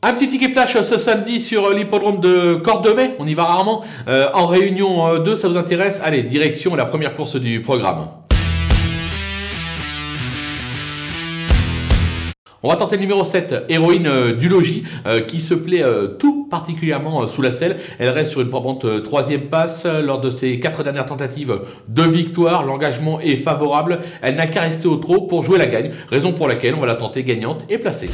Un petit ticket flash euh, ce samedi sur euh, l'hippodrome de Cordemais. On y va rarement. Euh, en réunion 2, ça vous intéresse? Allez, direction la première course du programme. On va tenter le numéro 7, héroïne du logis, qui se plaît tout particulièrement sous la selle. Elle reste sur une probante troisième passe lors de ses quatre dernières tentatives de victoire. L'engagement est favorable. Elle n'a qu'à rester au trot pour jouer la gagne, raison pour laquelle on va la tenter gagnante et placée.